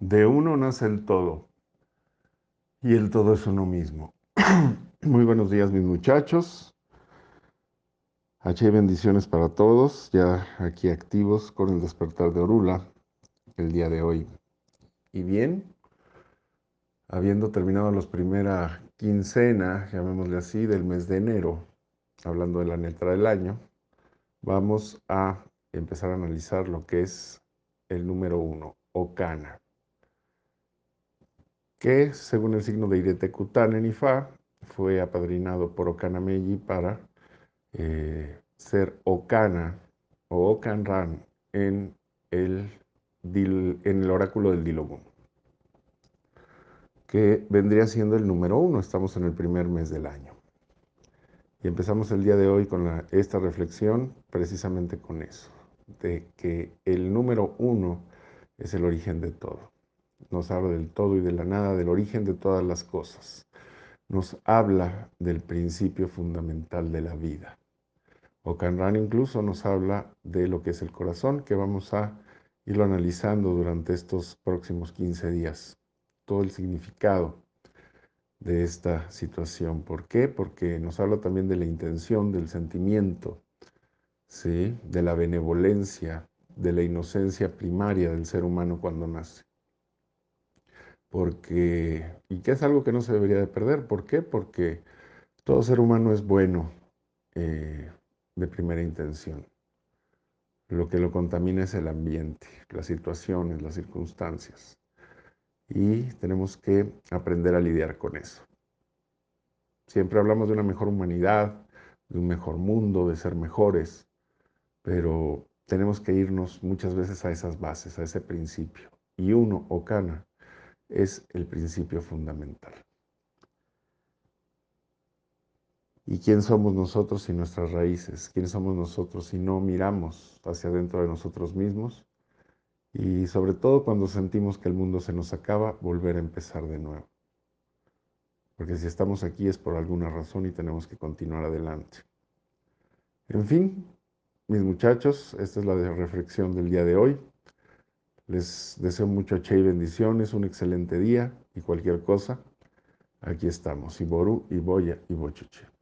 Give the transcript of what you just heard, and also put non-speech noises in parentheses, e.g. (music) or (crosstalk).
De uno nace el todo y el todo es uno mismo. (clears throat) Muy buenos días mis muchachos. H bendiciones para todos, ya aquí activos con el despertar de Orula el día de hoy. Y bien, habiendo terminado la primera quincena, llamémosle así, del mes de enero, hablando de la letra del año, vamos a empezar a analizar lo que es el número uno, Okana que según el signo de Irete Kutanen Ifa, fue apadrinado por Okanameji para eh, ser Okana o Okanran en el, en el oráculo del Dilogun, que vendría siendo el número uno. Estamos en el primer mes del año. Y empezamos el día de hoy con esta reflexión precisamente con eso, de que el número uno es el origen de todo nos habla del todo y de la nada, del origen de todas las cosas. Nos habla del principio fundamental de la vida. Ocanran incluso nos habla de lo que es el corazón, que vamos a irlo analizando durante estos próximos 15 días. Todo el significado de esta situación. ¿Por qué? Porque nos habla también de la intención, del sentimiento, ¿sí? de la benevolencia, de la inocencia primaria del ser humano cuando nace porque, y que es algo que no se debería de perder. ¿Por qué? Porque todo ser humano es bueno eh, de primera intención. Lo que lo contamina es el ambiente, las situaciones, las circunstancias. Y tenemos que aprender a lidiar con eso. Siempre hablamos de una mejor humanidad, de un mejor mundo, de ser mejores, pero tenemos que irnos muchas veces a esas bases, a ese principio. Y uno, Okana, es el principio fundamental. ¿Y quién somos nosotros y nuestras raíces? ¿Quién somos nosotros si no miramos hacia adentro de nosotros mismos? Y sobre todo cuando sentimos que el mundo se nos acaba, volver a empezar de nuevo. Porque si estamos aquí es por alguna razón y tenemos que continuar adelante. En fin, mis muchachos, esta es la reflexión del día de hoy. Les deseo mucho che y bendiciones, un excelente día y cualquier cosa. Aquí estamos, Iboru, Iboya y Bochuche.